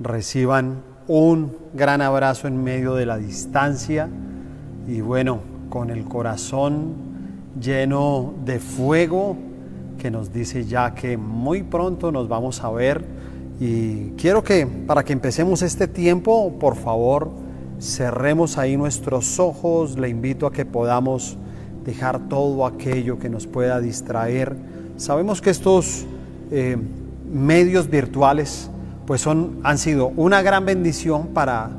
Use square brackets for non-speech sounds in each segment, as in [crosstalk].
reciban un gran abrazo en medio de la distancia y bueno, con el corazón lleno de fuego que nos dice ya que muy pronto nos vamos a ver y quiero que para que empecemos este tiempo, por favor, cerremos ahí nuestros ojos, le invito a que podamos dejar todo aquello que nos pueda distraer. Sabemos que estos eh, medios virtuales pues son, han sido una gran bendición para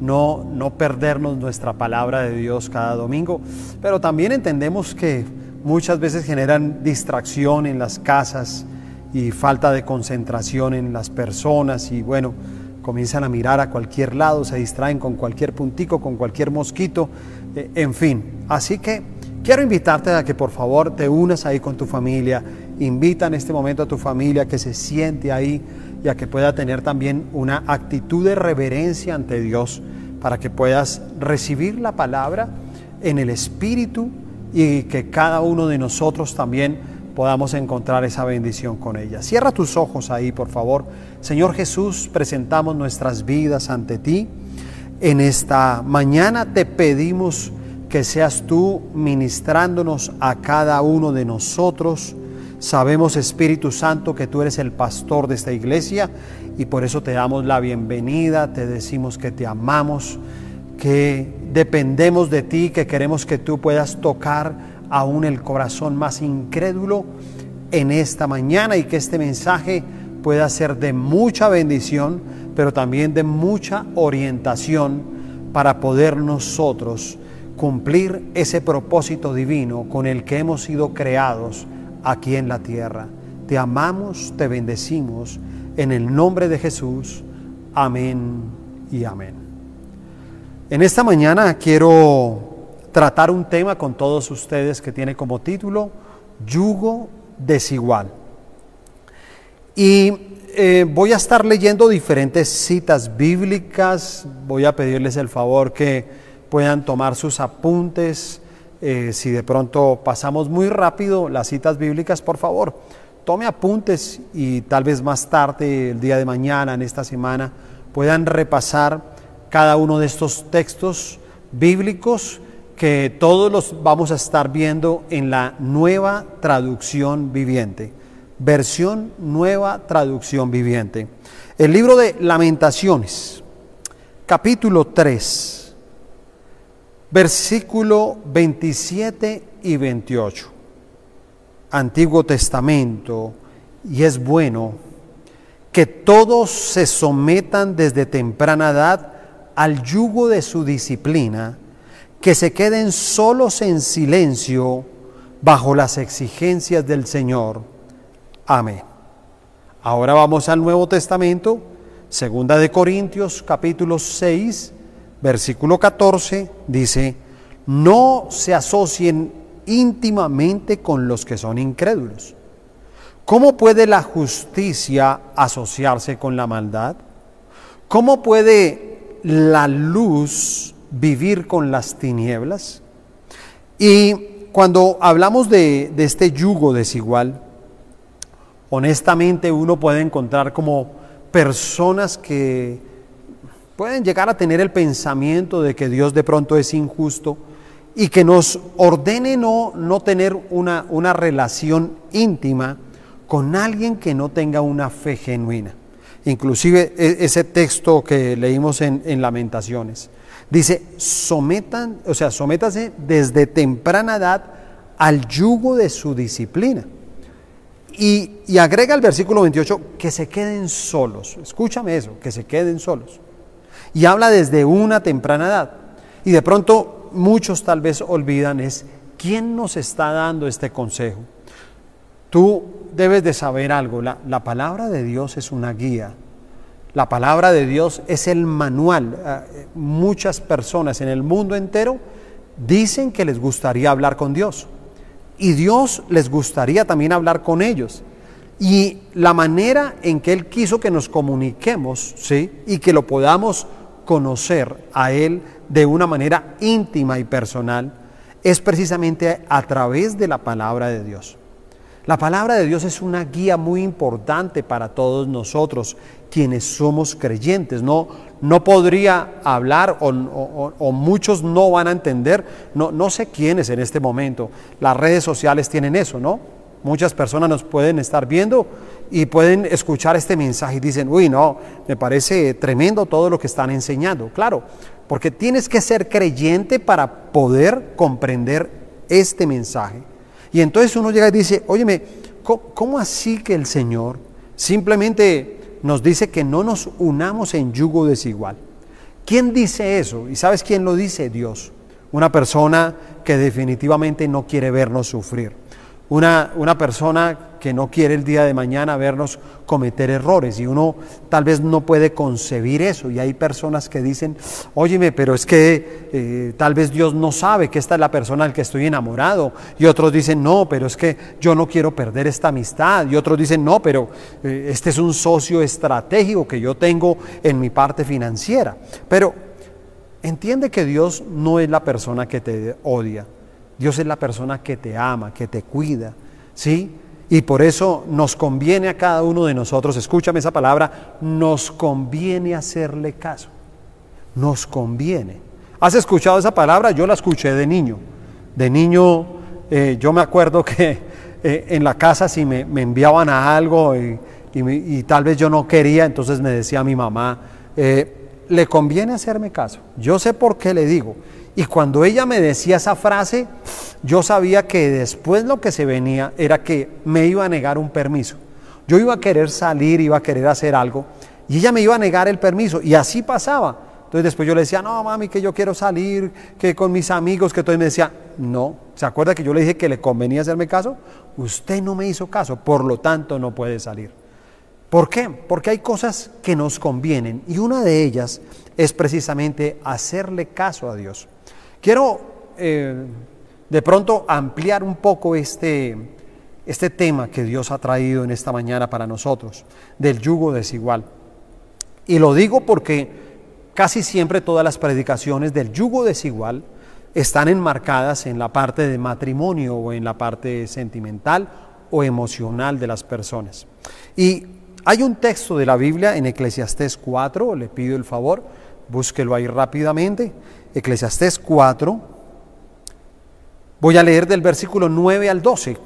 no, no perdernos nuestra palabra de Dios cada domingo, pero también entendemos que muchas veces generan distracción en las casas y falta de concentración en las personas y bueno, comienzan a mirar a cualquier lado, se distraen con cualquier puntico, con cualquier mosquito, eh, en fin. Así que quiero invitarte a que por favor te unas ahí con tu familia, invita en este momento a tu familia que se siente ahí y a que pueda tener también una actitud de reverencia ante Dios para que puedas recibir la palabra en el Espíritu y que cada uno de nosotros también podamos encontrar esa bendición con ella. Cierra tus ojos ahí, por favor. Señor Jesús, presentamos nuestras vidas ante ti. En esta mañana te pedimos que seas tú ministrándonos a cada uno de nosotros. Sabemos, Espíritu Santo, que tú eres el pastor de esta iglesia y por eso te damos la bienvenida, te decimos que te amamos, que dependemos de ti, que queremos que tú puedas tocar aún el corazón más incrédulo en esta mañana y que este mensaje pueda ser de mucha bendición, pero también de mucha orientación para poder nosotros cumplir ese propósito divino con el que hemos sido creados aquí en la tierra. Te amamos, te bendecimos, en el nombre de Jesús. Amén y amén. En esta mañana quiero tratar un tema con todos ustedes que tiene como título Yugo desigual. Y eh, voy a estar leyendo diferentes citas bíblicas, voy a pedirles el favor que puedan tomar sus apuntes, eh, si de pronto pasamos muy rápido las citas bíblicas, por favor, tome apuntes y tal vez más tarde, el día de mañana, en esta semana, puedan repasar cada uno de estos textos bíblicos que todos los vamos a estar viendo en la nueva traducción viviente, versión nueva traducción viviente. El libro de lamentaciones, capítulo 3, versículo 27 y 28. Antiguo Testamento, y es bueno que todos se sometan desde temprana edad al yugo de su disciplina, que se queden solos en silencio bajo las exigencias del Señor. Amén. Ahora vamos al Nuevo Testamento, segunda de Corintios capítulo 6, versículo 14, dice, no se asocien íntimamente con los que son incrédulos. ¿Cómo puede la justicia asociarse con la maldad? ¿Cómo puede la luz vivir con las tinieblas. Y cuando hablamos de, este yugo desigual, honestamente uno puede encontrar como personas que pueden llegar a tener el pensamiento de que Dios de pronto es injusto y que nos ordene no, no tener una, una relación íntima con alguien que no tenga una fe genuina. Inclusive e, ese texto que leímos en, en Lamentaciones. Dice, sometan, o sea, sométase desde temprana edad al yugo de su disciplina. Y, y, agrega el versículo 28 que se queden solos. Escúchame eso, que se queden solos. Y habla desde una temprana edad. Y de pronto muchos tal vez olvidan es quién nos está dando este consejo. Tú debes de saber algo, la, la palabra de Dios es una guía la palabra de Dios es el manual. Ah, muchas personas en el mundo entero dicen que les gustaría hablar con Dios. Y Dios les gustaría también hablar con ellos. Y la manera en que Él quiso que nos comuniquemos, ¿sí? Y que lo podamos conocer a Él de una manera íntima y personal, es precisamente a través de la palabra de Dios. La palabra de Dios es una guía muy importante para todos nosotros, quienes somos creyentes. No, no podría hablar o, muchos no van a entender, no, no sé quiénes en este momento. Las redes sociales tienen eso, ¿no? Muchas personas nos pueden estar viendo y pueden escuchar este mensaje y dicen, uy, no, me parece tremendo todo lo que están enseñando. Claro, porque tienes que ser creyente para poder comprender este mensaje. Y entonces uno llega y dice, óyeme, ¿cómo, así que el Señor simplemente nos dice que no nos unamos en yugo desigual? ¿Quién dice eso? ¿Y sabes quién lo dice? Dios. Una persona que definitivamente no quiere vernos sufrir. Una, una persona que no quiere el día de mañana vernos cometer errores y uno tal vez no puede concebir eso. Y hay personas que dicen, óyeme, pero es que eh, tal vez Dios no sabe que esta es la persona al que estoy enamorado y otros dicen, no, pero es que yo no quiero perder esta amistad y otros dicen, no, pero eh, este es un socio estratégico que yo tengo en mi parte financiera. Pero entiende que Dios no es la persona que te odia, Dios es la persona que te ama, que te cuida, ¿sí? Y por eso nos conviene a cada uno de nosotros, escúchame esa palabra, nos conviene hacerle caso. Nos conviene. ¿Has escuchado esa palabra? Yo la escuché de niño. De niño eh, yo me acuerdo que eh, en la casa si me, enviaban a algo y, tal vez yo no quería, entonces me decía mi mamá, eh, le conviene hacerme caso. Yo sé por qué le digo. Y cuando ella me decía esa frase, yo sabía que después lo que se venía era que me iba a negar un permiso. Yo iba a querer salir, iba a querer hacer algo, y ella me iba a negar el permiso. Y así pasaba. Entonces después yo le decía, no, mami, que yo quiero salir, que con mis amigos, que todo. me decía, no, ¿se acuerda que yo le dije que le convenía hacerme caso? Usted no me hizo caso, por lo tanto no puede salir. ¿Por qué? Porque hay cosas que nos convienen y una de ellas es precisamente hacerle caso a Dios. Quiero eh, de pronto ampliar un poco este, este tema que Dios ha traído en esta mañana para nosotros, del yugo desigual. Y lo digo porque casi siempre todas las predicaciones del yugo desigual están enmarcadas en la parte de matrimonio o en la parte sentimental o emocional de las personas. Y hay un texto de la Biblia en Eclesiastés 4, le pido el favor, búsquelo ahí rápidamente. Eclesiastés 4. Voy a leer del versículo 9 al 12.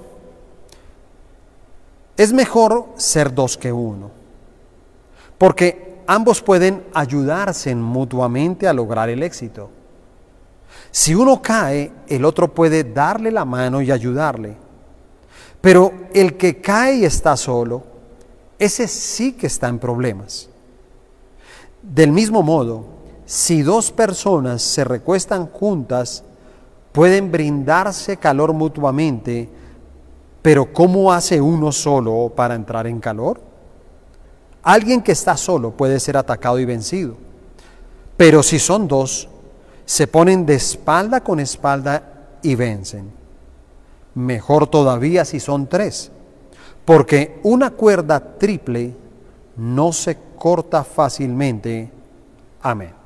Es mejor ser dos que uno, porque ambos pueden ayudarse mutuamente a lograr el éxito. Si uno cae, el otro puede darle la mano y ayudarle. Pero el que cae y está solo, ese sí que está en problemas. Del mismo modo, si dos personas se recuestan juntas, pueden brindarse calor mutuamente, pero ¿cómo hace uno solo para entrar en calor? Alguien que está solo puede ser atacado y vencido, pero si son dos, se ponen de espalda con espalda y vencen. Mejor todavía si son tres, porque una cuerda triple no se corta fácilmente. Amén.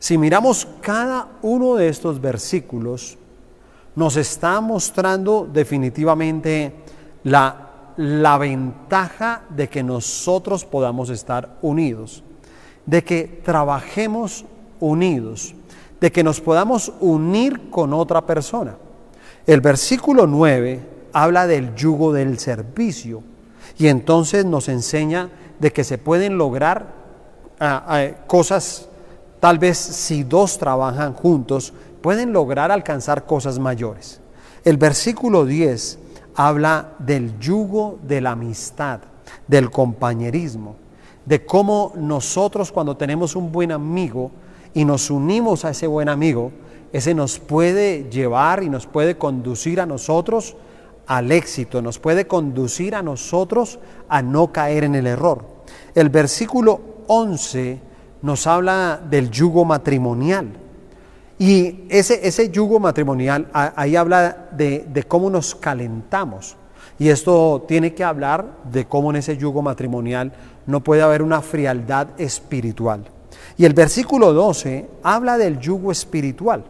Si miramos cada uno de estos versículos, nos está mostrando definitivamente la, la ventaja de que nosotros podamos estar unidos, de que trabajemos unidos, de que nos podamos unir con otra persona. El versículo 9 habla del yugo del servicio y entonces nos enseña de que se pueden lograr ah, ah, cosas Tal vez si dos trabajan juntos, pueden lograr alcanzar cosas mayores. El versículo 10 habla del yugo de la amistad, del compañerismo, de cómo nosotros cuando tenemos un buen amigo y nos unimos a ese buen amigo, ese nos puede llevar y nos puede conducir a nosotros al éxito, nos puede conducir a nosotros a no caer en el error. El versículo 11 nos habla del yugo matrimonial. Y ese, ese yugo matrimonial, ahí habla de, de cómo nos calentamos. Y esto tiene que hablar de cómo en ese yugo matrimonial no puede haber una frialdad espiritual. Y el versículo 12 habla del yugo espiritual,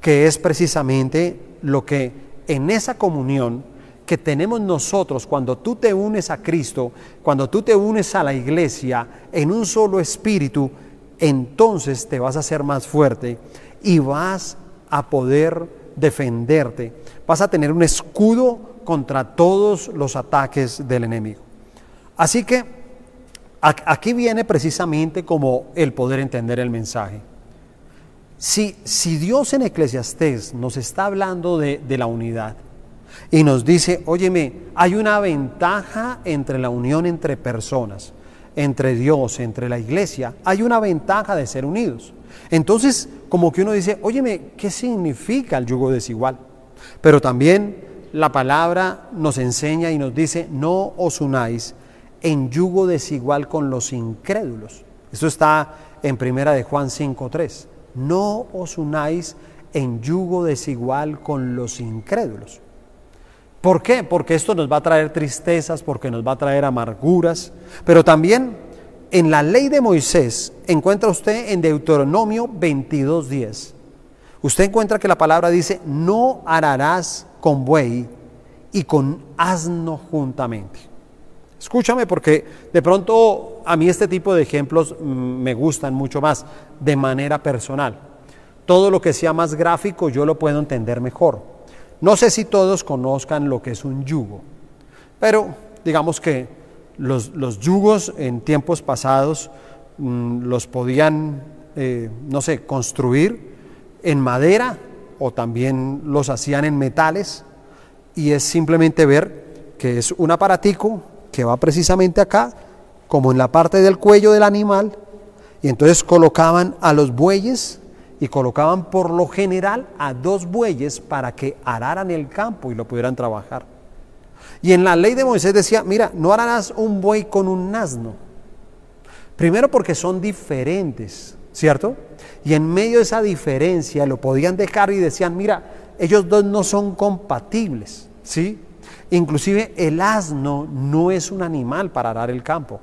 que es precisamente lo que en esa comunión que tenemos nosotros cuando tú te unes a Cristo, cuando tú te unes a la iglesia en un solo espíritu, entonces te vas a hacer más fuerte y vas a poder defenderte. Vas a tener un escudo contra todos los ataques del enemigo. Así que aquí viene precisamente como el poder entender el mensaje. Si, si Dios en Eclesiastés nos está hablando de, de la unidad y nos dice, óyeme, hay una ventaja entre la unión entre personas, entre Dios, entre la iglesia, hay una ventaja de ser unidos. Entonces, como que uno dice, óyeme, ¿qué significa el yugo desigual? Pero también la palabra nos enseña y nos dice, no os unáis en yugo desigual con los incrédulos. Esto está en primera de Juan 5.3. No os unáis en yugo desigual con los incrédulos. ¿Por qué? Porque esto nos va a traer tristezas, porque nos va a traer amarguras, pero también en la ley de Moisés encuentra usted en Deuteronomio 22.10. Usted encuentra que la palabra dice, no ararás con buey y con asno juntamente. Escúchame porque de pronto a mí este tipo de ejemplos mm, me gustan mucho más de manera personal. Todo lo que sea más gráfico yo lo puedo entender mejor. No sé si todos conozcan lo que es un yugo, pero digamos que los, yugos en tiempos pasados mm, los podían, eh, no sé, construir en madera o también los hacían en metales y es simplemente ver que es un aparatico que va precisamente acá, como en la parte del cuello del animal, y entonces colocaban a los bueyes y colocaban por lo general a dos bueyes para que araran el campo y lo pudieran trabajar. Y en la ley de Moisés decía, mira, no harás un buey con un asno. Primero porque son diferentes, ¿cierto? Y en medio de esa diferencia lo podían dejar y decían, mira, ellos dos no son compatibles, ¿sí? Inclusive el asno no es un animal para arar el campo.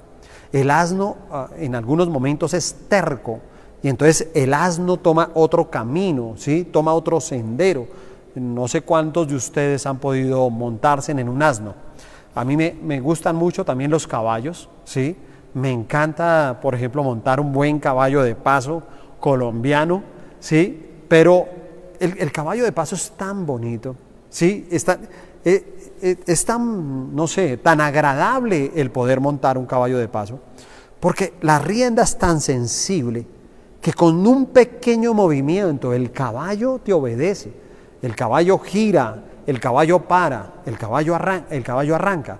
El asno ah, en algunos momentos es terco y entonces el asno toma otro camino, ¿sí? Toma otro sendero. No sé cuántos de ustedes han podido montarse en un asno. A mí me, me gustan mucho también los caballos, ¿sí? Me encanta, por ejemplo, montar un buen caballo de paso colombiano, ¿sí? Pero el, caballo de paso es tan bonito, ¿sí? Está, eh, eh, es tan, no sé, tan agradable el poder montar un caballo de paso, porque la rienda es tan sensible que con un pequeño movimiento el caballo te obedece, el caballo gira, el caballo para, el caballo, arranca, el caballo arranca.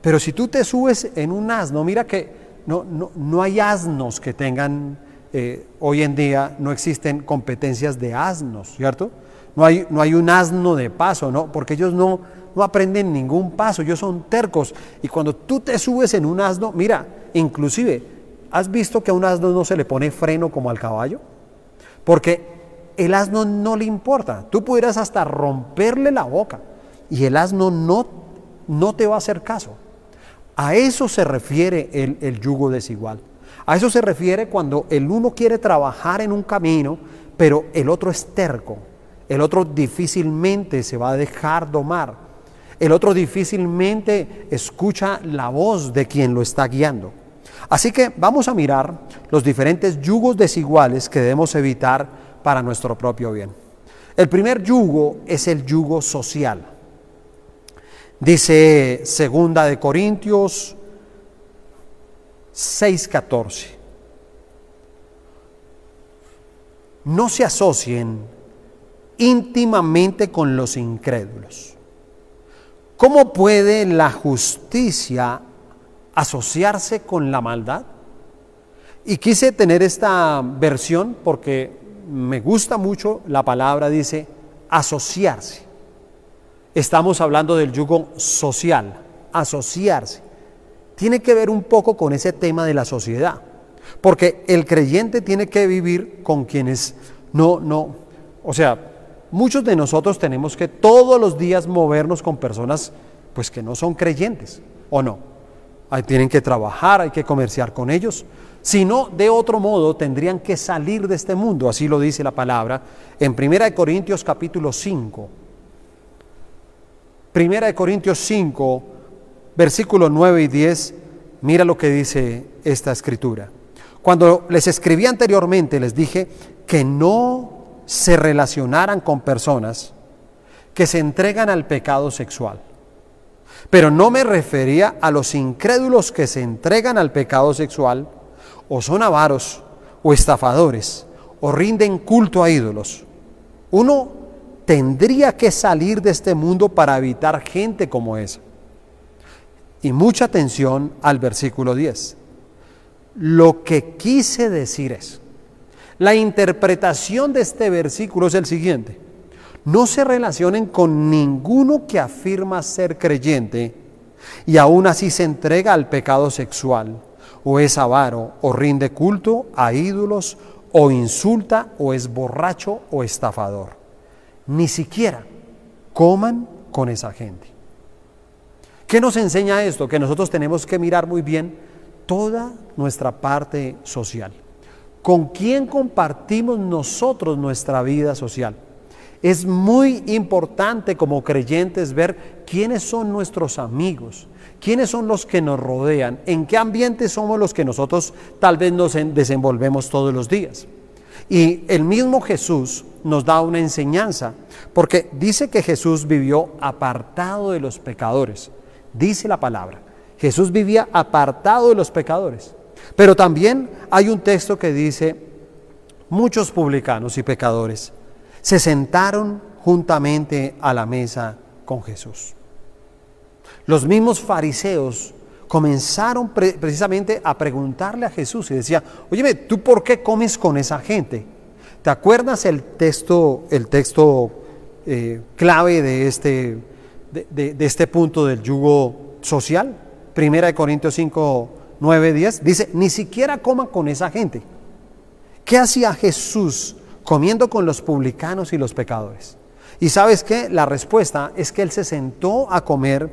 Pero si tú te subes en un asno, mira que no, no, no hay asnos que tengan, eh, hoy en día no existen competencias de asnos, ¿cierto? No hay, no hay un asno de paso, ¿no? Porque ellos no, no aprenden ningún paso, ellos son tercos. Y cuando tú te subes en un asno, mira, inclusive, ¿has visto que a un asno no se le pone freno como al caballo? Porque el asno no le importa. Tú pudieras hasta romperle la boca y el asno no, no te va a hacer caso. A eso se refiere el, el yugo desigual. A eso se refiere cuando el uno quiere trabajar en un camino, pero el otro es terco. El otro difícilmente se va a dejar domar. El otro difícilmente escucha la voz de quien lo está guiando. Así que vamos a mirar los diferentes yugos desiguales que debemos evitar para nuestro propio bien. El primer yugo es el yugo social. Dice segunda de Corintios 6:14. No se asocien íntimamente con los incrédulos. ¿Cómo puede la justicia asociarse con la maldad? Y quise tener esta versión porque me gusta mucho la palabra, dice, asociarse. Estamos hablando del yugo social, asociarse. Tiene que ver un poco con ese tema de la sociedad, porque el creyente tiene que vivir con quienes no, no, o sea, muchos de nosotros tenemos que todos los días movernos con personas pues que no son creyentes, ¿o no? Tienen que trabajar, hay que comerciar con ellos. Si no, de otro modo tendrían que salir de este mundo, así lo dice la palabra en 1 Corintios capítulo 5. Primera de Corintios 5, versículos 9 y 10, mira lo que dice esta escritura. Cuando les escribí anteriormente, les dije que no se relacionaran con personas que se entregan al pecado sexual. Pero no me refería a los incrédulos que se entregan al pecado sexual, o son avaros, o estafadores, o rinden culto a ídolos. Uno tendría que salir de este mundo para evitar gente como esa. Y mucha atención al versículo 10. Lo que quise decir es, la interpretación de este versículo es el siguiente. No se relacionen con ninguno que afirma ser creyente y aún así se entrega al pecado sexual, o es avaro, o rinde culto a ídolos, o insulta, o es borracho o estafador ni siquiera coman con esa gente. ¿Qué nos enseña esto? Que nosotros tenemos que mirar muy bien toda nuestra parte social. ¿Con quién compartimos nosotros nuestra vida social? Es muy importante como creyentes ver quiénes son nuestros amigos, quiénes son los que nos rodean, en qué ambiente somos los que nosotros tal vez nos desenvolvemos todos los días. Y el mismo Jesús nos da una enseñanza, porque dice que Jesús vivió apartado de los pecadores. Dice la palabra. Jesús vivía apartado de los pecadores. Pero también hay un texto que dice, muchos publicanos y pecadores se sentaron juntamente a la mesa con Jesús. Los mismos fariseos comenzaron precisamente a preguntarle a Jesús y decía, oye, ¿tú por qué comes con esa gente? ¿Te acuerdas el texto, el texto eh, clave de este, de, este punto del yugo social? Primera de Corintios 5, 9, 10. Dice, ni siquiera coma con esa gente. ¿Qué hacía Jesús comiendo con los publicanos y los pecadores? Y sabes qué? La respuesta es que Él se sentó a comer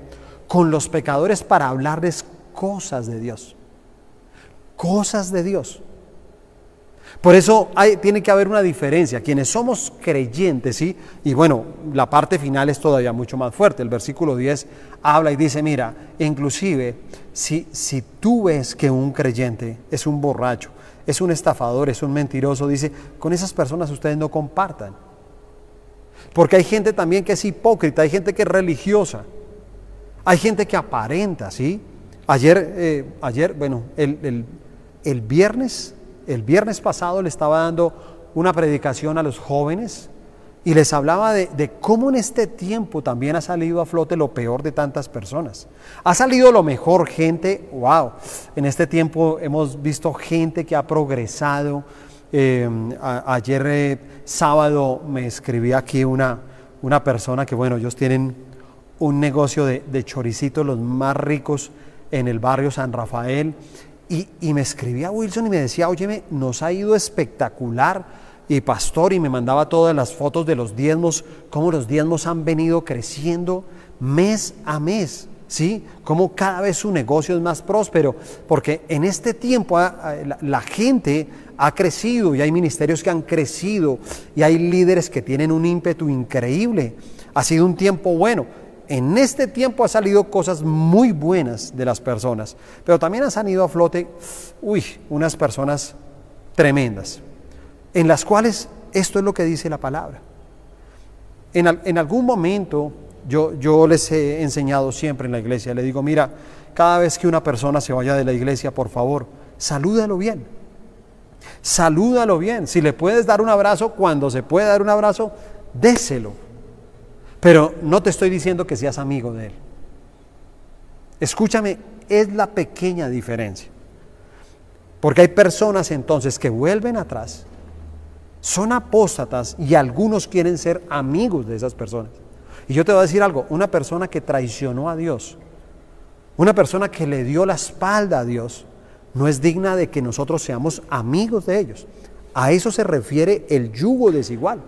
con los pecadores para hablarles cosas de Dios. Cosas de Dios. Por eso tiene que haber una diferencia. Quienes somos creyentes, ¿sí? Y bueno, la parte final es todavía mucho más fuerte. El versículo 10 habla y dice, mira, inclusive si, si tú ves que un creyente es un borracho, es un estafador, es un mentiroso, dice, con esas personas ustedes no compartan. Porque hay gente también que es hipócrita, hay gente que es religiosa. Hay gente que aparenta, ¿sí? Ayer, eh, ayer bueno, el, el, viernes, el viernes pasado le estaba dando una predicación a los jóvenes y les hablaba de, cómo en este tiempo también ha salido a flote lo peor de tantas personas. Ha salido lo mejor, gente, wow, en este tiempo hemos visto gente que ha progresado. Eh, ayer eh, sábado me escribía aquí una, una persona que, bueno, ellos tienen un negocio de, de choricitos, los más ricos en el barrio San Rafael. Y, me escribía Wilson y me decía, óyeme, nos ha ido espectacular. Y pastor, y me mandaba todas las fotos de los diezmos, cómo los diezmos han venido creciendo mes a mes. ¿Sí? Cómo cada vez su negocio es más próspero, porque en este tiempo la gente ha crecido y hay ministerios que han crecido y hay líderes que tienen un ímpetu increíble. Ha sido un tiempo bueno en este tiempo ha salido cosas muy buenas de las personas, pero también han salido a flote, uy, unas personas tremendas, en las cuales esto es lo que dice la palabra. En, algún momento yo, yo les he enseñado siempre en la iglesia, le digo, mira, cada vez que una persona se vaya de la iglesia, por favor, salúdalo bien. Salúdalo bien. Si le puedes dar un abrazo, cuando se puede dar un abrazo, déselo pero no te estoy diciendo que seas amigo de Él. Escúchame, es la pequeña diferencia. Porque hay personas entonces que vuelven atrás, son apóstatas y algunos quieren ser amigos de esas personas. Y yo te voy a decir algo, una persona que traicionó a Dios, una persona que le dio la espalda a Dios, no es digna de que nosotros seamos amigos de ellos. A eso se refiere el yugo desigual.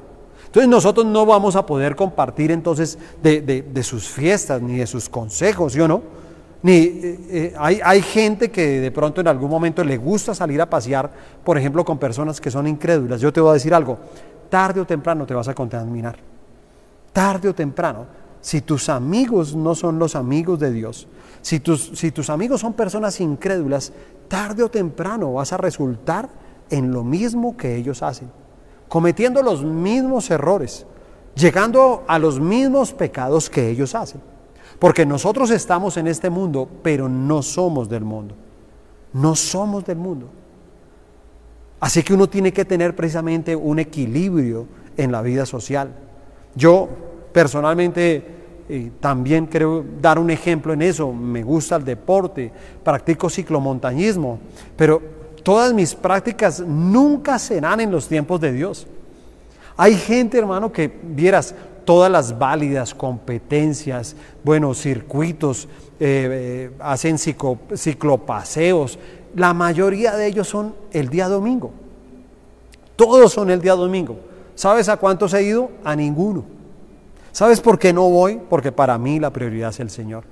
Entonces nosotros no vamos a poder compartir entonces de, sus fiestas ni de sus consejos, ¿sí o no? Ni, eh, eh, hay, hay, gente que de pronto en algún momento le gusta salir a pasear, por ejemplo, con personas que son incrédulas. Yo te voy a decir algo, tarde o temprano te vas a contaminar. Tarde o temprano. si tus amigos no son los amigos de Dios, si tus, si tus amigos son personas incrédulas, tarde o temprano vas a resultar en lo mismo que ellos hacen, cometiendo los mismos errores, llegando a los mismos pecados que ellos hacen. Porque nosotros estamos en este mundo, pero no somos del mundo. No somos del mundo. Así que uno tiene que tener precisamente un equilibrio en la vida social. Yo personalmente eh, también quiero dar un ejemplo en eso. Me gusta el deporte, practico ciclomontañismo, pero todas mis prácticas nunca serán en los tiempos de Dios. Hay gente, hermano, que vieras todas las válidas competencias, buenos circuitos, eh, eh, hacen ciclopaseos. La mayoría de ellos son el día domingo. Todos son el día domingo. ¿Sabes a cuántos he ido? A ninguno. ¿Sabes por qué no voy? Porque para mí la prioridad es el Señor.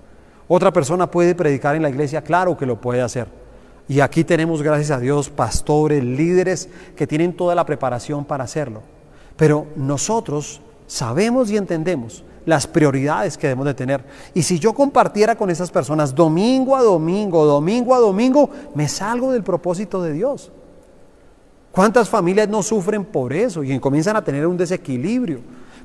Otra persona puede predicar en la iglesia, claro que lo puede hacer. Y aquí tenemos, gracias a Dios, pastores, líderes que tienen toda la preparación para hacerlo. Pero nosotros sabemos y entendemos las prioridades que debemos de tener. Y si yo compartiera con esas personas domingo a domingo, domingo a domingo, me salgo del propósito de Dios. ¿Cuántas familias no sufren por eso y comienzan a tener un desequilibrio?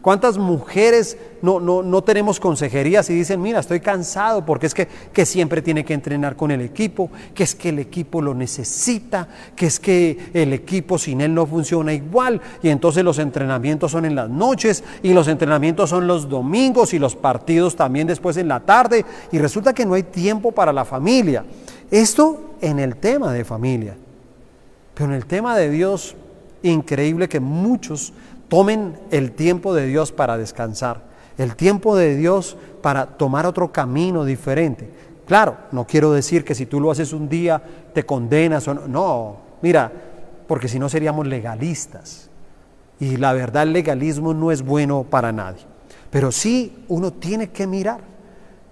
¿Cuántas mujeres no, no, tenemos consejerías y dicen, mira, estoy cansado porque es que, que, siempre tiene que entrenar con el equipo, que es que el equipo lo necesita, que es que el equipo sin él no funciona igual y entonces los entrenamientos son en las noches y los entrenamientos son los domingos y los partidos también después en la tarde y resulta que no hay tiempo para la familia. Esto en el tema de familia. Pero en el tema de Dios, increíble que muchos tomen el tiempo de Dios para descansar, el tiempo de Dios para tomar otro camino diferente. Claro, no quiero decir que si tú lo haces un día te condenas o no. No, mira, porque si no seríamos legalistas. Y la verdad el legalismo no es bueno para nadie. Pero sí uno tiene que mirar.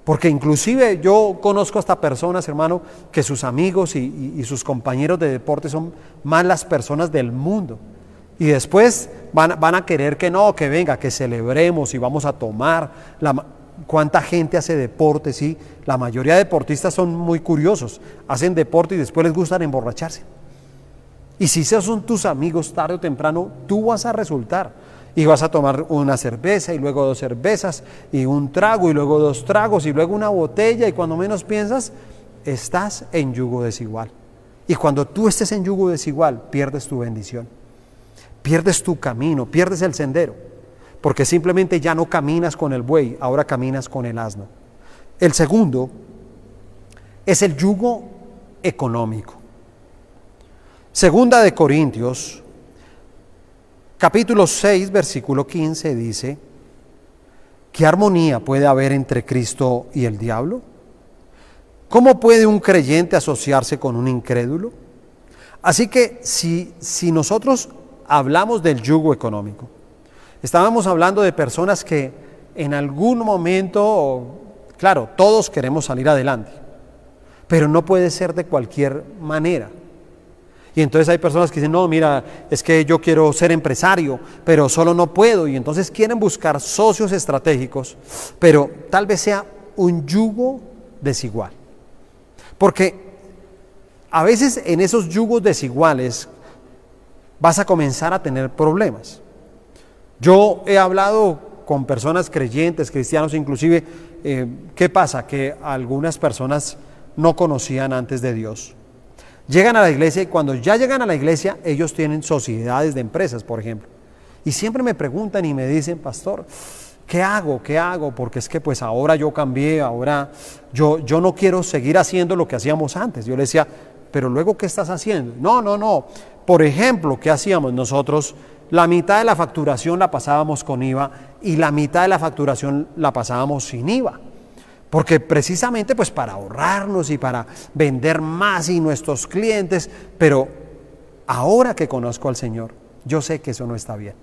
Porque inclusive yo conozco hasta personas, hermano, que sus amigos y, y sus compañeros de deporte son más las personas del mundo. Y después van, a querer que no, que venga, que celebremos y vamos a tomar. ¿Cuánta gente hace deporte? Sí, la mayoría de deportistas son muy curiosos. Hacen deporte y después les gustan emborracharse. Y si esos son tus amigos, tarde o temprano, tú vas a resultar. Y vas a tomar una cerveza y luego dos cervezas y un trago y luego dos tragos y luego una botella y cuando menos piensas, estás en yugo desigual. Y cuando tú estés en yugo desigual, pierdes tu bendición pierdes tu camino, pierdes el sendero, porque simplemente ya no caminas con el buey, ahora caminas con el asno. El segundo es el yugo económico. Segunda de Corintios, capítulo 6, versículo 15 dice, ¿qué armonía puede haber entre Cristo y el diablo? ¿Cómo puede un creyente asociarse con un incrédulo? Así que si, si nosotros hablamos del yugo económico. Estábamos hablando de personas que en algún momento, claro, todos queremos salir adelante, pero no puede ser de cualquier manera. Y entonces hay personas que dicen, no, mira, es que yo quiero ser empresario, pero solo no puedo. Y entonces quieren buscar socios estratégicos, pero tal vez sea un yugo desigual. Porque a veces en esos yugos desiguales vas a comenzar a tener problemas. Yo he hablado con personas creyentes, cristianos inclusive, eh, ¿qué pasa? Que algunas personas no conocían antes de Dios. Llegan a la iglesia y cuando ya llegan a la iglesia, ellos tienen sociedades de empresas, por ejemplo. Y siempre me preguntan y me dicen, pastor, ¿qué hago? ¿Qué hago? Porque es que pues ahora yo cambié, ahora yo, yo no quiero seguir haciendo lo que hacíamos antes. Yo le decía, pero luego, ¿qué estás haciendo? No, no, no. Por ejemplo, ¿qué hacíamos nosotros? La mitad de la facturación la pasábamos con IVA y la mitad de la facturación la pasábamos sin IVA. Porque precisamente pues para ahorrarnos y para vender más y nuestros clientes, pero ahora que conozco al Señor, yo sé que eso no está bien.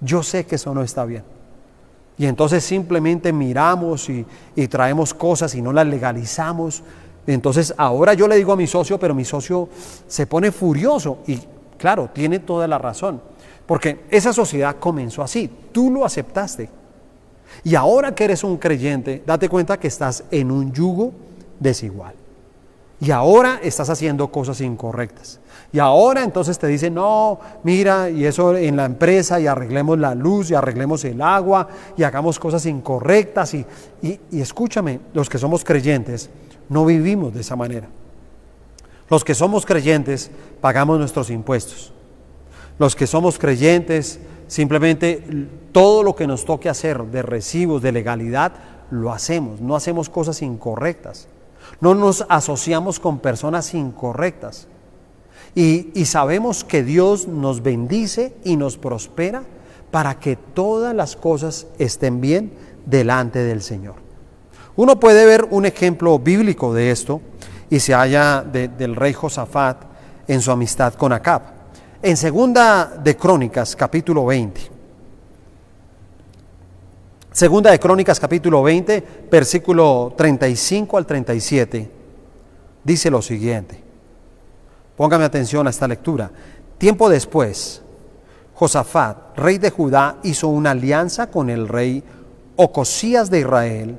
Yo sé que eso no está bien. Y entonces simplemente miramos y, y traemos cosas y no las legalizamos entonces ahora yo le digo a mi socio, pero mi socio se pone furioso y claro, tiene toda la razón, porque esa sociedad comenzó así, tú lo aceptaste. Y ahora que eres un creyente, date cuenta que estás en un yugo desigual. Y ahora estás haciendo cosas incorrectas. Y ahora entonces te dicen, no, mira, y eso en la empresa, y arreglemos la luz, y arreglemos el agua, y hagamos cosas incorrectas. Y, y escúchame, los que somos creyentes, no vivimos de esa manera. Los que somos creyentes pagamos nuestros impuestos. Los que somos creyentes, simplemente todo lo que nos toque hacer de recibos, de legalidad, lo hacemos. No hacemos cosas incorrectas. No nos asociamos con personas incorrectas. Y, sabemos que Dios nos bendice y nos prospera para que todas las cosas estén bien delante del Señor. Uno puede ver un ejemplo bíblico de esto y se halla del rey Josafat en su amistad con Acab. En segunda de Crónicas, capítulo 20. Segunda de Crónicas, capítulo 20, versículo 35 al 37, dice lo siguiente. Póngame atención a esta lectura. Tiempo después, Josafat, rey de Judá, hizo una alianza con el rey Ocosías de Israel,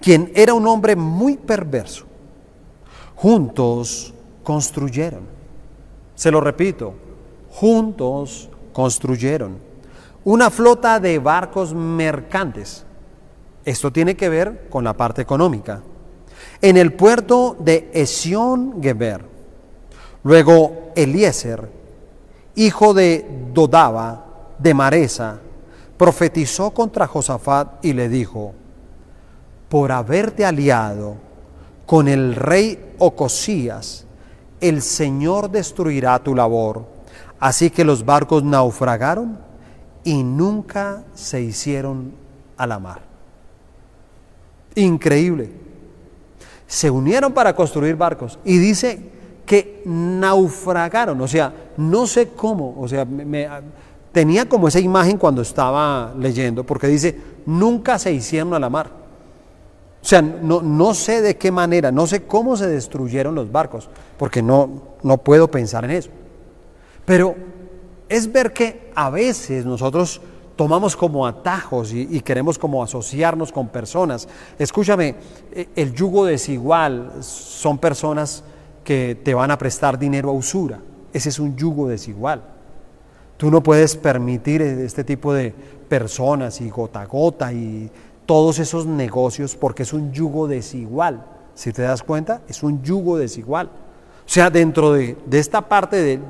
quien era un hombre muy perverso. Juntos construyeron. Se lo repito, juntos construyeron una flota de barcos mercantes. Esto tiene que ver con la parte económica. En el puerto de Esión Geber Luego Eliezer, hijo de Dodaba, de Maresa, profetizó contra Josafat y le dijo, por haberte aliado con el rey Ocosías, el Señor destruirá tu labor. Así que los barcos naufragaron y nunca se hicieron a la mar. Increíble. Se unieron para construir barcos y dice que naufragaron, o sea, no sé cómo, o sea, me, tenía como esa imagen cuando estaba leyendo, porque dice, nunca se hicieron a la mar. O sea, no, no sé de qué manera, no sé cómo se destruyeron los barcos, porque no, no puedo pensar en eso. Pero es ver que a veces nosotros tomamos como atajos y, y, queremos como asociarnos con personas. Escúchame, e, el yugo desigual son personas que te van a prestar dinero a usura. Ese es un yugo desigual. Tú no puedes permitir este tipo de personas y gota a gota y todos esos negocios porque es un yugo desigual. Si te das cuenta, es un yugo desigual. O sea, dentro de, esta parte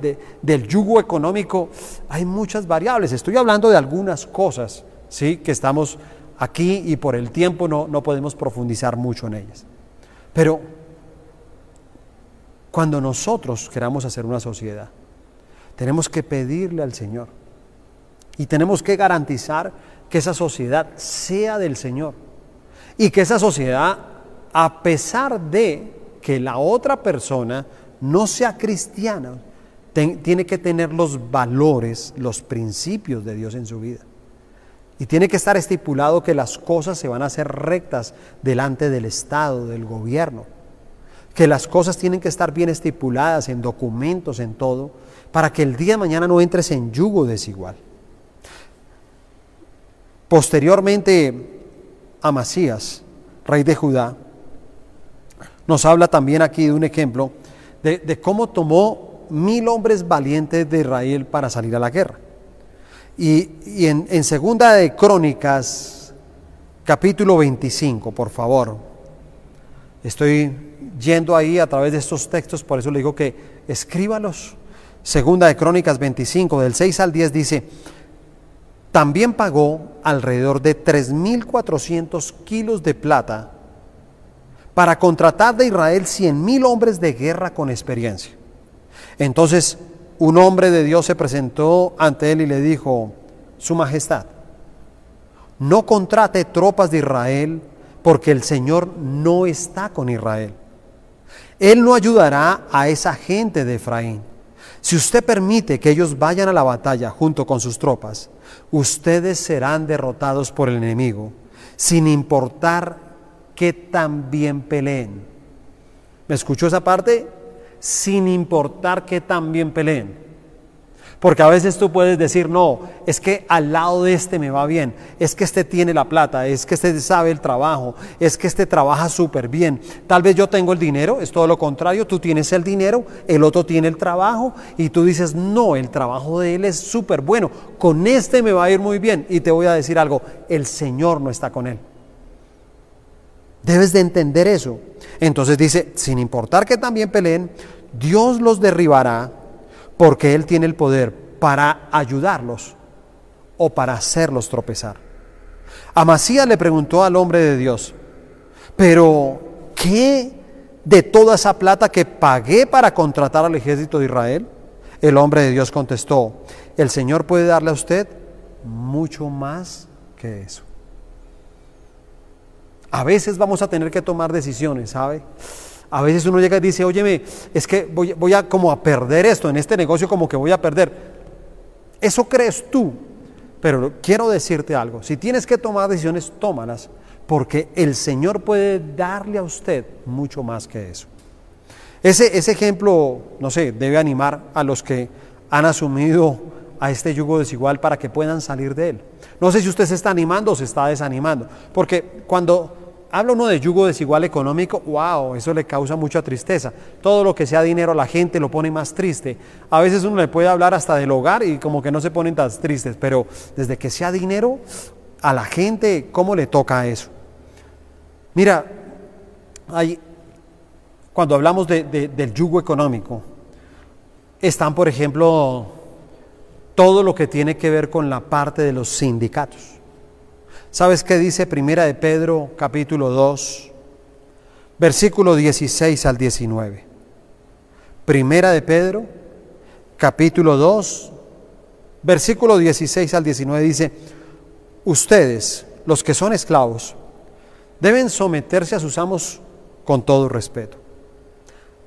del yugo económico hay muchas variables. Estoy hablando de algunas cosas, ¿sí? Que estamos aquí y por el tiempo no, no podemos profundizar mucho en ellas. Pero cuando nosotros queramos hacer una sociedad, tenemos que pedirle al Señor y tenemos que garantizar que esa sociedad sea del Señor y que esa sociedad, a pesar de que la otra persona no sea cristiana, tiene que tener los valores, los principios de Dios en su vida. Y tiene que estar estipulado que las cosas se van a hacer rectas delante del Estado, del gobierno que las cosas tienen que estar bien estipuladas en documentos, en todo, para que el día de mañana no entres en yugo desigual. Posteriormente, Amasías, rey de Judá, nos habla también aquí de un ejemplo de, cómo tomó mil hombres valientes de Israel para salir a la guerra. Y, en, en segunda de Crónicas, capítulo 25, por favor, estoy yendo ahí a través de estos textos, por eso le digo que escríbalos. Segunda de Crónicas 25, del 6 al 10 dice, también pagó alrededor de 3.400 kilos de plata para contratar de Israel 100.000 hombres de guerra con experiencia. Entonces un hombre de Dios se presentó ante él y le dijo, Su Majestad, no contrate tropas de Israel porque el Señor no está con Israel. Él no ayudará a esa gente de Efraín. Si usted permite que ellos vayan a la batalla junto con sus tropas, ustedes serán derrotados por el enemigo, sin importar que tan bien peleen. ¿Me escuchó esa parte? Sin importar que tan bien peleen. Porque a veces tú puedes decir, no, es que al lado de este me va bien, es que este tiene la plata, es que este sabe el trabajo, es que este trabaja súper bien. Tal vez yo tengo el dinero, es todo lo contrario, tú tienes el dinero, el otro tiene el trabajo y tú dices, no, el trabajo de él es súper bueno, con este me va a ir muy bien. Y te voy a decir algo, el Señor no está con él. Debes de entender eso. Entonces dice, sin importar que también peleen, Dios los derribará porque Él tiene el poder para ayudarlos o para hacerlos tropezar. Amasías le preguntó al hombre de Dios, pero ¿qué de toda esa plata que pagué para contratar al ejército de Israel? El hombre de Dios contestó, el Señor puede darle a usted mucho más que eso. A veces vamos a tener que tomar decisiones, ¿sabe? A veces uno llega y dice, óyeme, es que voy, a como a perder esto, en este negocio como que voy a perder. Eso crees tú, pero quiero decirte algo, si tienes que tomar decisiones, tómalas, porque el Señor puede darle a usted mucho más que eso. Ese, ese ejemplo, no sé, debe animar a los que han asumido a este yugo desigual para que puedan salir de él. No sé si usted se está animando o se está desanimando, porque cuando habla uno de yugo desigual económico, wow, eso le causa mucha tristeza. Todo lo que sea dinero a la gente lo pone más triste. A veces uno le puede hablar hasta del hogar y como que no se ponen tan tristes, pero desde que sea dinero, a la gente, ¿cómo le toca eso? Mira, hay, cuando hablamos del yugo económico, están, por ejemplo, todo lo que tiene que ver con la parte de los sindicatos. ¿Sabes qué dice Primera de Pedro capítulo 2, versículo 16 al 19? Primera de Pedro capítulo 2, versículo 16 al 19 dice, ustedes, los que son esclavos, deben someterse a sus amos con todo respeto.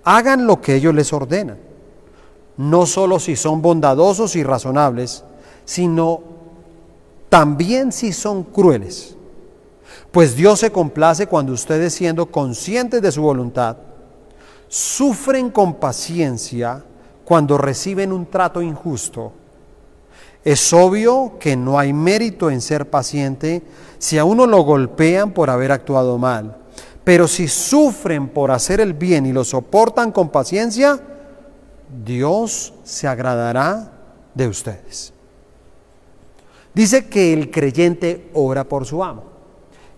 Hagan lo que ellos les ordenan, no solo si son bondadosos y razonables, sino también si son crueles. Pues Dios se complace cuando ustedes siendo conscientes de su voluntad, sufren con paciencia cuando reciben un trato injusto. Es obvio que no hay mérito en ser paciente si a uno lo golpean por haber actuado mal. Pero si sufren por hacer el bien y lo soportan con paciencia, Dios se agradará de ustedes. Dice que el creyente ora por su amo.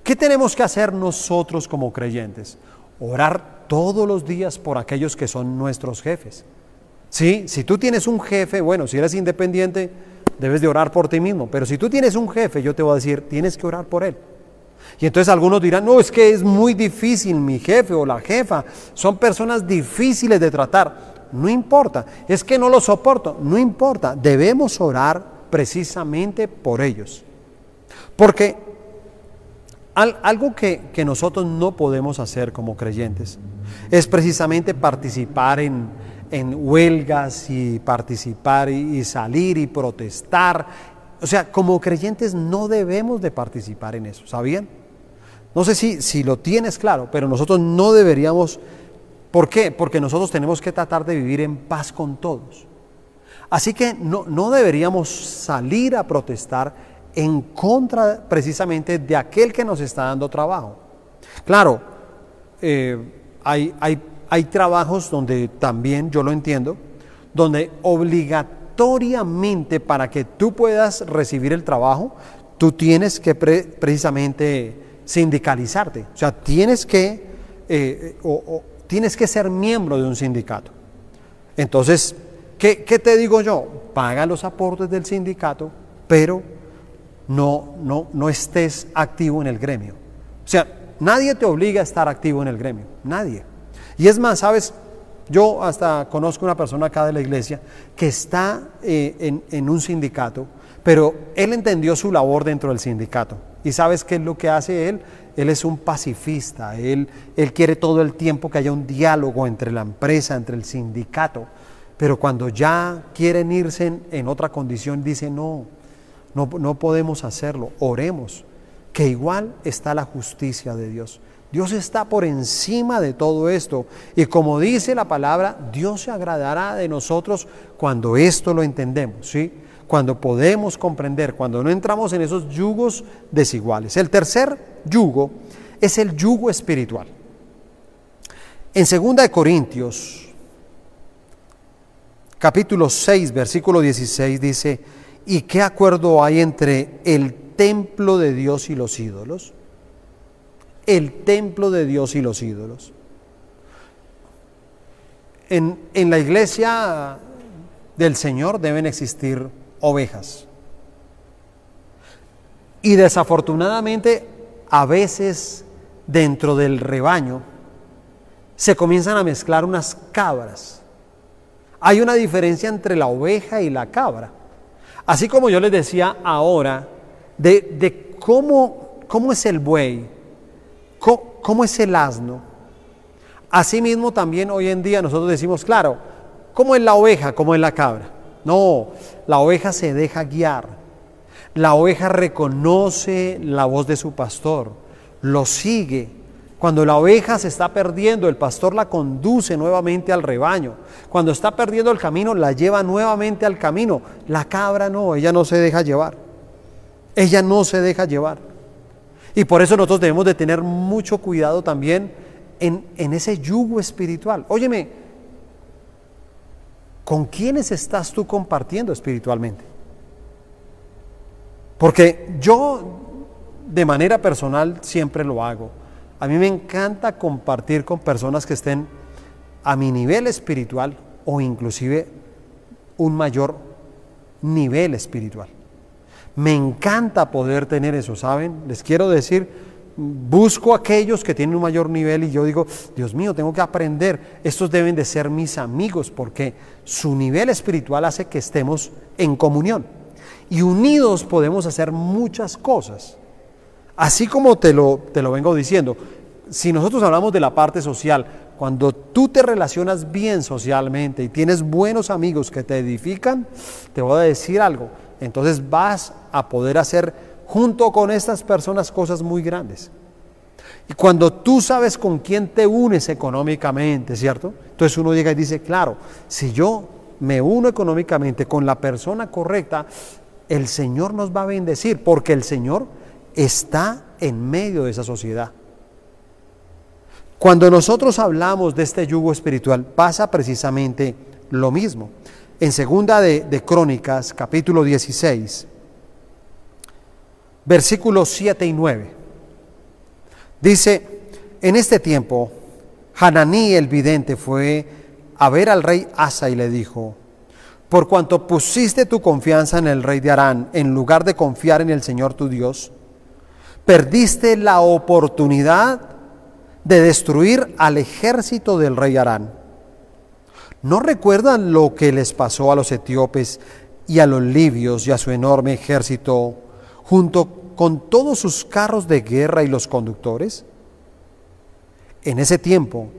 ¿Qué tenemos que hacer nosotros como creyentes? Orar todos los días por aquellos que son nuestros jefes. Sí, si tú tienes un jefe, bueno, si eres independiente, debes de orar por ti mismo. Pero si tú tienes un jefe, yo te voy a decir, tienes que orar por él. Y entonces algunos dirán, no, es que es muy difícil mi jefe o la jefa. Son personas difíciles de tratar. No importa, es que no lo soporto. No importa, debemos orar precisamente por ellos. Porque algo que, nosotros no podemos hacer como creyentes es precisamente participar en, huelgas y participar y, salir y protestar. O sea, como creyentes no debemos de participar en eso, ¿sabían? No sé si, si lo tienes claro, pero nosotros no deberíamos... ¿Por qué? Porque nosotros tenemos que tratar de vivir en paz con todos. Así que no, deberíamos salir a protestar en contra precisamente de aquel que nos está dando trabajo. Claro, eh, hay, hay, hay trabajos donde también, yo lo entiendo, donde obligatoriamente para que tú puedas recibir el trabajo, tú tienes que precisamente sindicalizarte. O sea, tienes que, eh, o, tienes que ser miembro de un sindicato. Entonces, ¿Qué, te digo yo? Paga los aportes del sindicato, pero no, no, no estés activo en el gremio. O sea, nadie te obliga a estar activo en el gremio, nadie. Y es más, ¿sabes? Yo hasta conozco una persona acá de la iglesia que está eh, en, en, un sindicato, pero él entendió su labor dentro del sindicato. ¿Y sabes qué es lo que hace él? Él es un pacifista, él, él quiere todo el tiempo que haya un diálogo entre la empresa, entre el sindicato. Pero cuando ya quieren irse en, otra condición, dicen, no, no, no podemos hacerlo, oremos, que igual está la justicia de Dios. Dios está por encima de todo esto. Y como dice la palabra, Dios se agradará de nosotros cuando esto lo entendemos, ¿sí? Cuando podemos comprender, cuando no entramos en esos yugos desiguales. El tercer yugo es el yugo espiritual. En 2 Corintios, capítulo 6, versículo 16 dice, ¿y qué acuerdo hay entre el templo de Dios y los ídolos? el templo de Dios y los ídolos. En, en, la iglesia del Señor deben existir ovejas. Y desafortunadamente, a veces dentro del rebaño se comienzan a mezclar unas cabras. Hay una diferencia entre la oveja y la cabra. Así como yo les decía ahora, de, de cómo, cómo es el buey, ¿Cómo, es el asno? Asimismo también hoy en día nosotros decimos, claro, ¿cómo es la oveja? ¿Cómo es la cabra? No, la oveja se deja guiar. La oveja reconoce la voz de su pastor, lo sigue. Cuando la oveja se está perdiendo, el pastor la conduce nuevamente al rebaño. Cuando está perdiendo el camino, la lleva nuevamente al camino. La cabra no, ella no se deja llevar. Ella no se deja llevar. Y por eso nosotros debemos de tener mucho cuidado también en, en ese yugo espiritual. Óyeme, ¿con quiénes estás tú compartiendo espiritualmente? Porque yo de manera personal siempre lo hago. A mí me encanta compartir con personas que estén a mi nivel espiritual o inclusive un mayor nivel espiritual. Me encanta poder tener eso, ¿saben? Les quiero decir, busco a aquellos que tienen un mayor nivel y yo digo, Dios mío, tengo que aprender. Estos deben de ser mis amigos porque su nivel espiritual hace que estemos en comunión. Y unidos podemos hacer muchas cosas. Así como te lo, te lo vengo diciendo, si nosotros hablamos de la parte social, cuando tú te relacionas bien socialmente y tienes buenos amigos que te edifican, te voy a decir algo, entonces vas a poder hacer junto con estas personas cosas muy grandes. Y cuando tú sabes con quién te unes económicamente, ¿cierto? Entonces uno llega y dice, claro, si yo me uno económicamente con la persona correcta, el Señor nos va a bendecir, porque el Señor está en medio de esa sociedad. Cuando nosotros hablamos de este yugo espiritual, pasa precisamente lo mismo en segunda de, Crónicas, capítulo 16, versículos 7 y 9. Dice, en este tiempo, Hananí el vidente fue a ver al rey Asa y le dijo, por cuanto pusiste tu confianza en el rey de Arán en lugar de confiar en el Señor tu Dios, perdiste la oportunidad de destruir al ejército del rey Arán ¿No recuerdan lo que les pasó a los etíopes y a los libios y a su enorme ejército junto con todos sus carros de guerra y los conductores? En ese tiempo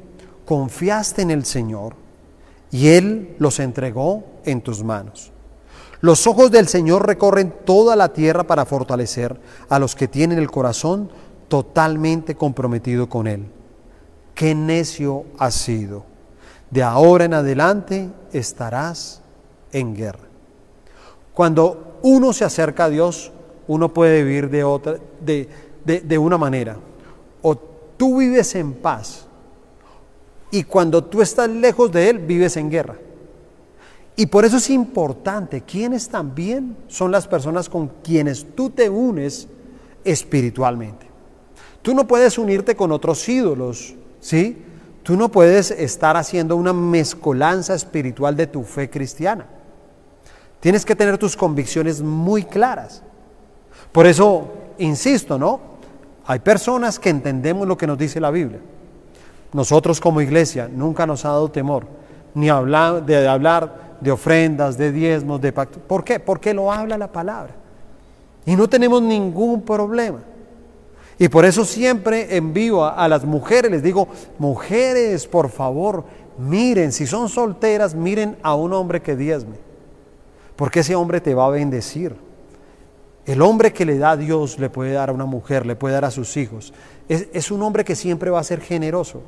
confiaste en el Señor y Él los entregó en tus manos. Los ojos del Señor recorren toda la tierra para fortalecer a los que tienen el corazón totalmente comprometido con Él. Qué necio has sido de ahora en adelante estarás en guerra. Cuando uno se acerca a Dios, uno puede vivir de, otra, de, de, una manera. O tú vives en paz y cuando tú estás lejos de Él, vives en guerra. Y por eso es importante, quienes también son las personas con quienes tú te unes espiritualmente. Tú no puedes unirte con otros ídolos, ¿sí? Tú no puedes estar haciendo una mezcolanza espiritual de tu fe cristiana. Tienes que tener tus convicciones muy claras. Por eso, insisto, ¿no? Hay personas que entendemos lo que nos dice la Biblia. Nosotros como iglesia nunca nos ha dado temor ni hablar de hablar de ofrendas, de diezmos, de pacto. ¿Por qué? Porque lo habla la palabra. Y no tenemos ningún problema. Y por eso siempre envío a, las mujeres, les digo, mujeres, por favor, miren, si son solteras, miren a un hombre que diezme, porque ese hombre te va a bendecir. El hombre que le da a Dios le puede dar a una mujer, le puede dar a sus hijos. Es, es, un hombre que siempre va a ser generoso.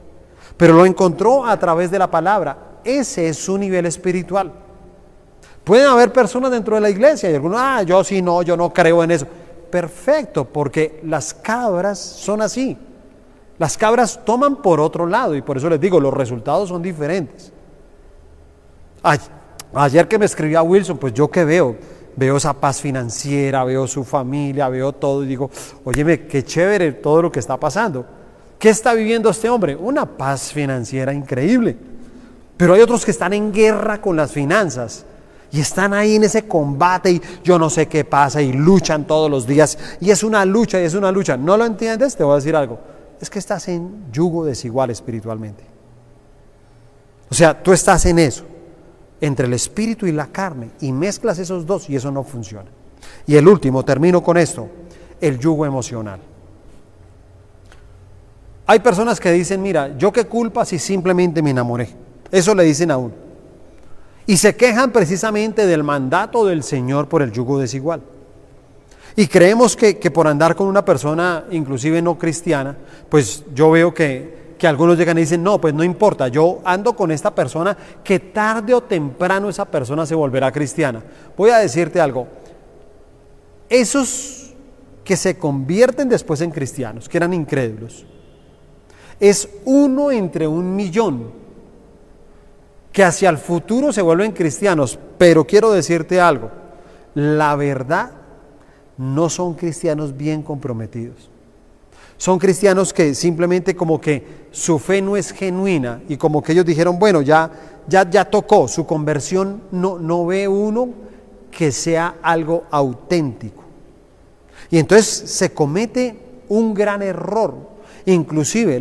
Pero lo encontró a través de la palabra. Ese es su nivel espiritual. Pueden haber personas dentro de la iglesia y algunos, ah, yo sí, no, yo no creo en eso. Perfecto, porque las cabras son así. Las cabras toman por otro lado y por eso les digo, los resultados son diferentes. Ayer que me escribía Wilson, pues yo que veo, veo esa paz financiera, veo su familia, veo todo y digo, óyeme, qué chévere todo lo que está pasando. ¿Qué está viviendo este hombre? Una paz financiera increíble. Pero hay otros que están en guerra con las finanzas y están ahí en ese combate y yo no sé qué pasa y luchan todos los días y es una lucha y es una lucha. ¿No lo entiendes? Te voy a decir algo. Es que estás en yugo desigual espiritualmente. O sea, tú estás en eso entre el espíritu y la carne y mezclas esos dos y eso no funciona. Y el último, termino con esto, el yugo emocional. Hay personas que dicen, mira, yo qué culpa si simplemente me enamoré. Eso le dicen a uno. Y se quejan precisamente del mandato del Señor por el yugo desigual. Y creemos que, que por andar con una persona, inclusive no cristiana, pues yo veo que que algunos llegan y dicen, no, pues no importa, yo ando con esta persona que tarde o temprano esa persona se volverá cristiana. Voy a decirte algo, esos que se convierten después en cristianos, que eran incrédulos, es uno entre un millón que hacia el futuro se vuelven cristianos, pero quiero decirte algo, la verdad no son cristianos bien comprometidos. Son cristianos que simplemente como que su fe no es genuina y como que ellos dijeron, bueno, ya, ya, ya tocó, su conversión no, no ve uno que sea algo auténtico. Y entonces se comete un gran error. Inclusive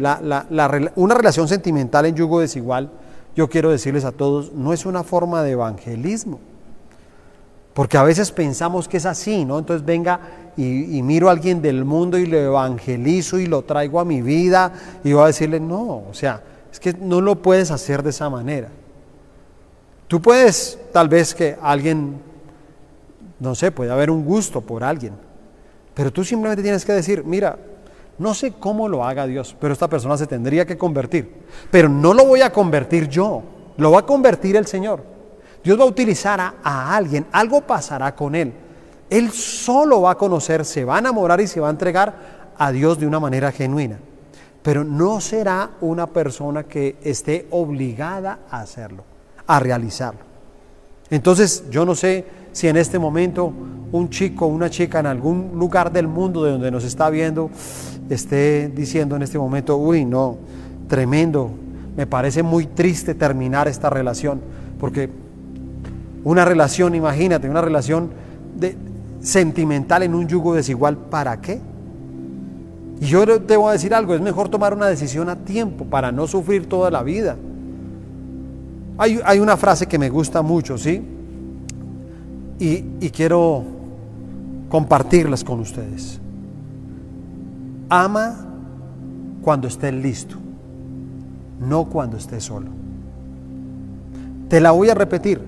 una relación sentimental en yugo desigual, yo quiero decirles a todos, no es una forma de evangelismo. Porque a veces pensamos que es así, ¿no? Entonces venga y, miro a alguien del mundo y le evangelizo y lo traigo a mi vida y voy a decirle, no, o sea, es que no lo puedes hacer de esa manera. Tú puedes, tal vez que alguien, no sé, puede haber un gusto por alguien, pero tú simplemente tienes que decir, mira, no sé cómo lo haga Dios, pero esta persona se tendría que convertir. Pero no lo voy a convertir yo, lo va a convertir el Señor. Dios va a utilizar a, alguien, algo pasará con él. Él solo va a conocer, se va a enamorar y se va a entregar a Dios de una manera genuina. Pero no será una persona que esté obligada a hacerlo, a realizarlo. Entonces, yo no sé si en este momento un chico o una chica en algún lugar del mundo de donde nos está viendo esté diciendo en este momento, uy, no, tremendo, me parece muy triste terminar esta relación, porque una relación, imagínate, una relación de, sentimental en un yugo desigual, ¿para qué? Y yo te voy a decir algo, es mejor tomar una decisión a tiempo para no sufrir toda la vida. Hay, hay una frase que me gusta mucho, ¿sí? Y, y quiero compartirlas con ustedes. Ama cuando estés listo, no cuando estés solo. Te la voy a repetir.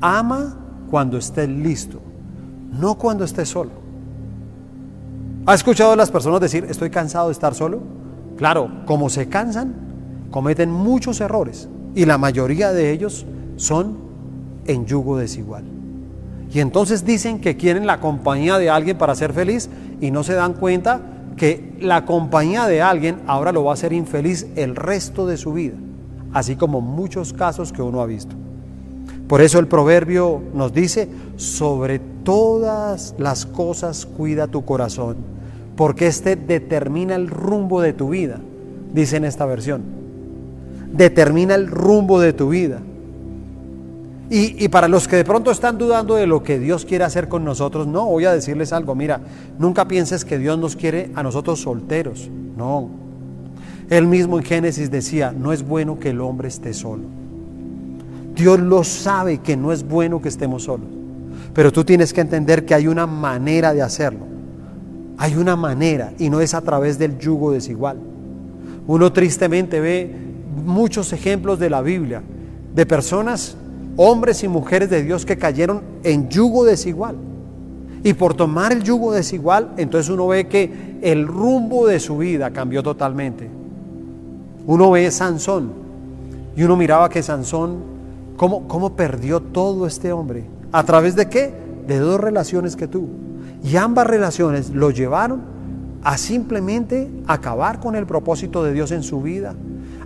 Ama cuando estés listo, no cuando estés solo. ¿Ha escuchado a las personas decir, estoy cansado de estar solo? Claro, como se cansan, cometen muchos errores y la mayoría de ellos son en yugo desigual. Y entonces dicen que quieren la compañía de alguien para ser feliz y no se dan cuenta que la compañía de alguien ahora lo va a hacer infeliz el resto de su vida, así como muchos casos que uno ha visto. Por eso el proverbio nos dice, sobre todas las cosas cuida tu corazón, porque éste determina el rumbo de tu vida, dice en esta versión. Determina el rumbo de tu vida. Y, para los que de pronto están dudando de lo que Dios quiere hacer con nosotros, no, voy a decirles algo, mira, nunca pienses que Dios nos quiere a nosotros solteros, no. Él mismo en Génesis decía, no es bueno que el hombre esté solo. Dios lo sabe que no es bueno que estemos solos. Pero tú tienes que entender que hay una manera de hacerlo. Hay una manera y no es a través del yugo desigual. Uno tristemente ve muchos ejemplos de la Biblia de personas, hombres y mujeres de Dios que cayeron en yugo desigual. Y por tomar el yugo desigual, entonces uno ve que el rumbo de su vida cambió totalmente. Uno ve Sansón y uno miraba que Sansón, ¿cómo, cómo perdió todo este hombre? ¿A través de qué? De dos relaciones que tuvo. Y ambas relaciones lo llevaron a simplemente acabar con el propósito de Dios en su vida,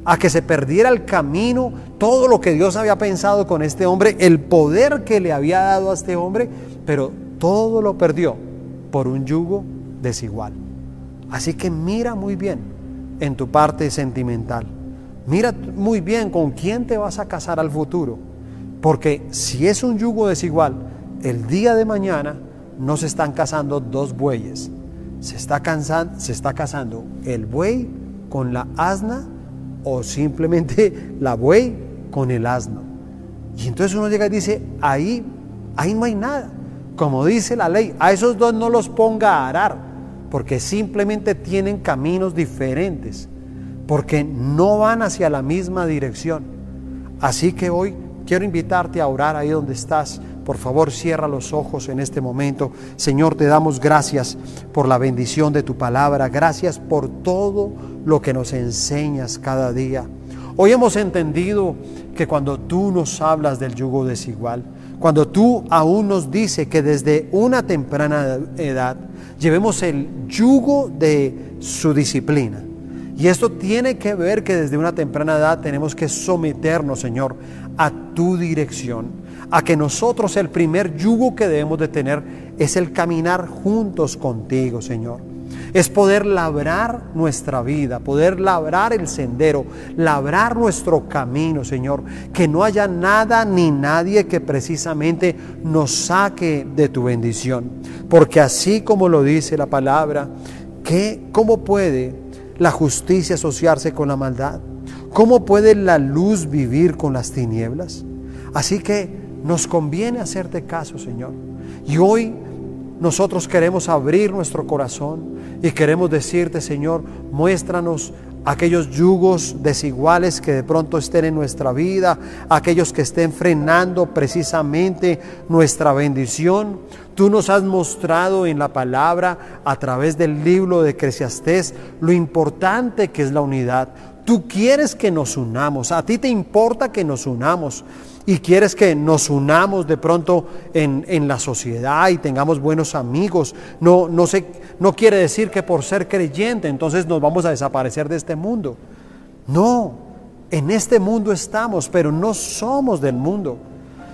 a que se perdiera el camino, todo lo que Dios había pensado con este hombre, el poder que le había dado a este hombre, pero todo lo perdió por un yugo desigual. Así que mira muy bien en tu parte sentimental. Mira muy bien con quién te vas a casar al futuro. Porque si es un yugo desigual, el día de mañana no se están casando dos bueyes. Se está, se está casando el buey con la asna o simplemente [laughs] la buey con el asno. Y entonces uno llega y dice, ahí, ahí no hay nada como dice la ley, a esos dos no los ponga a arar, porque simplemente tienen caminos diferentes, porque no van hacia la misma dirección. Así que hoy quiero invitarte a orar ahí donde estás. Por favor, cierra los ojos en este momento. Señor, te damos gracias por la bendición de tu palabra. Gracias por todo lo que nos enseñas cada día. Hoy hemos entendido que cuando tú nos hablas del yugo desigual, cuando tú aún nos dices que desde una temprana edad llevemos el yugo de su disciplina. Y esto tiene que ver que desde una temprana edad tenemos que someternos, Señor, a tu dirección. A que nosotros el primer yugo que debemos de tener es el caminar juntos contigo, Señor es poder labrar nuestra vida, poder labrar el sendero, labrar nuestro camino, Señor. Que no haya nada ni nadie que precisamente nos saque de tu bendición. Porque así como lo dice la palabra, que ¿cómo puede la justicia asociarse con la maldad? ¿Cómo puede la luz vivir con las tinieblas? Así que nos conviene hacerte caso, Señor. Y hoy nosotros queremos abrir nuestro corazón y queremos decirte, Señor, muéstranos aquellos yugos desiguales que de pronto estén en nuestra vida, aquellos que estén frenando precisamente nuestra bendición. Tú nos has mostrado en la palabra a través del libro de Eclesiastés lo importante que es la unidad. Tú quieres que nos unamos, a ti te importa que nos unamos y quieres que nos unamos de pronto en, la sociedad y tengamos buenos amigos. No, no, no quiere decir que por ser creyente entonces nos vamos a desaparecer de este mundo. No, en este mundo estamos, pero no somos del mundo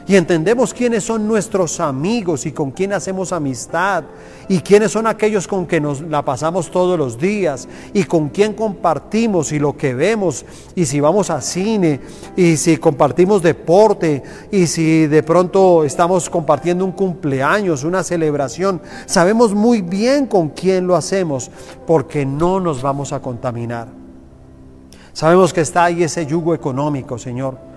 y entendemos quiénes son nuestros amigos y con quién hacemos amistad. Y quiénes son aquellos con que nos la pasamos todos los días. Y con quién compartimos y lo que vemos. Y si vamos a cine y si compartimos deporte y si de pronto estamos compartiendo un cumpleaños, una celebración, sabemos muy bien con quién lo hacemos porque no nos vamos a contaminar. Sabemos que está ahí ese yugo económico, Señor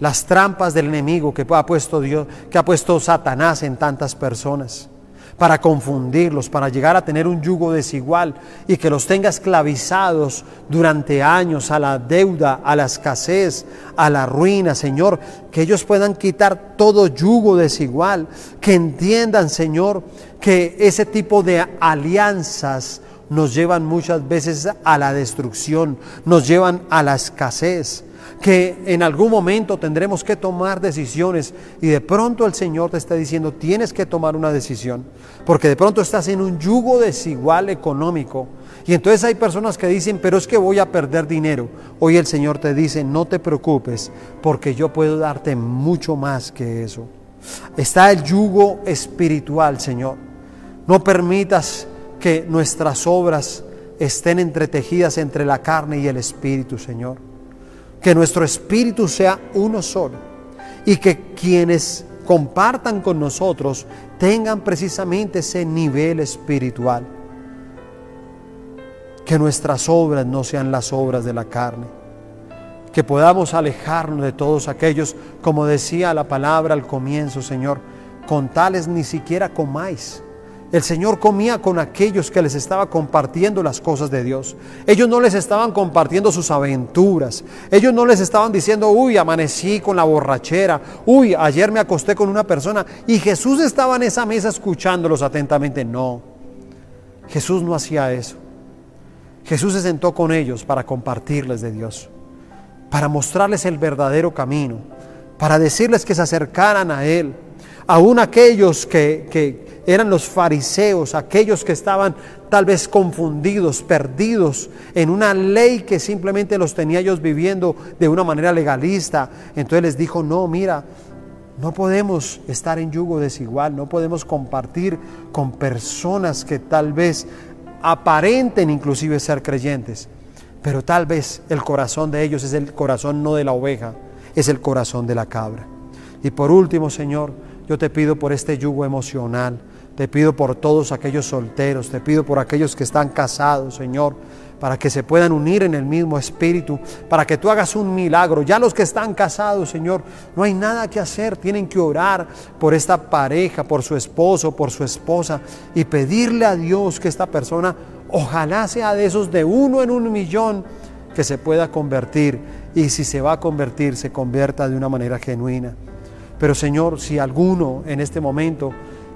las trampas del enemigo que ha puesto Dios, que ha puesto Satanás en tantas personas, para confundirlos, para llegar a tener un yugo desigual y que los tenga esclavizados durante años a la deuda, a la escasez, a la ruina, Señor, que ellos puedan quitar todo yugo desigual, que entiendan, Señor, que ese tipo de alianzas nos llevan muchas veces a la destrucción, nos llevan a la escasez que en algún momento tendremos que tomar decisiones y de pronto el Señor te está diciendo, tienes que tomar una decisión, porque de pronto estás en un yugo desigual económico. Y entonces hay personas que dicen, pero es que voy a perder dinero. Hoy el Señor te dice, no te preocupes, porque yo puedo darte mucho más que eso. Está el yugo espiritual, Señor. No permitas que nuestras obras estén entretejidas entre la carne y el espíritu, Señor que nuestro espíritu sea uno solo y que quienes compartan con nosotros tengan precisamente ese nivel espiritual. Que nuestras obras no sean las obras de la carne. Que podamos alejarnos de todos aquellos, como decía la palabra al comienzo, Señor, con tales ni siquiera comáis El Señor comía con aquellos que les estaba compartiendo las cosas de Dios. Ellos no les estaban compartiendo sus aventuras. Ellos no les estaban diciendo, uy, amanecí con la borrachera. Uy, ayer me acosté con una persona. Y Jesús estaba en esa mesa escuchándolos atentamente. No, Jesús no hacía eso. Jesús se sentó con ellos para compartirles de Dios, para mostrarles el verdadero camino, para decirles que se acercaran a Él. Aún aquellos que, que eran los fariseos, aquellos que estaban tal vez confundidos, perdidos en una ley que simplemente los tenía ellos viviendo de una manera legalista. Entonces les dijo, no, mira, no podemos estar en yugo desigual, no podemos compartir con personas que tal vez aparenten inclusive ser creyentes, pero tal vez el corazón de ellos es el corazón no de la oveja, es el corazón de la cabra. Y por último, Señor, yo te pido por este yugo emocional, te pido por todos aquellos solteros, te pido por aquellos que están casados, Señor, para que se puedan unir en el mismo espíritu, para que tú hagas un milagro. Ya los que están casados, Señor, no hay nada que hacer, tienen que orar por esta pareja, por su esposo, por su esposa y pedirle a Dios que esta persona ojalá sea de esos de uno en un millón que se pueda convertir y si se va a convertir, se convierta de una manera genuina. Pero Señor, si alguno en este momento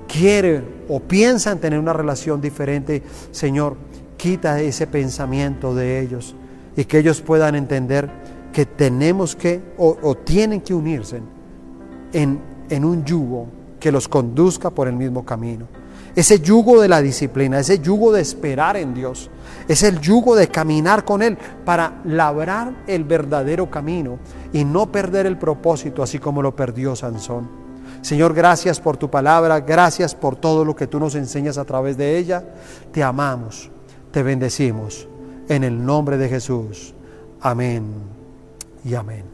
quiere o piensa en tener una relación diferente, Señor, quita ese pensamiento de ellos y que ellos puedan entender que tenemos que o, tienen que unirse en, en un yugo que los conduzca por el mismo camino. Ese yugo de la disciplina, ese yugo de esperar en Dios, es el yugo de caminar con Él para labrar el verdadero camino y no perder el propósito así como lo perdió Sansón. Señor, gracias por tu palabra, gracias por todo lo que tú nos enseñas a través de ella. Te amamos, te bendecimos. En el nombre de Jesús. Amén y amén.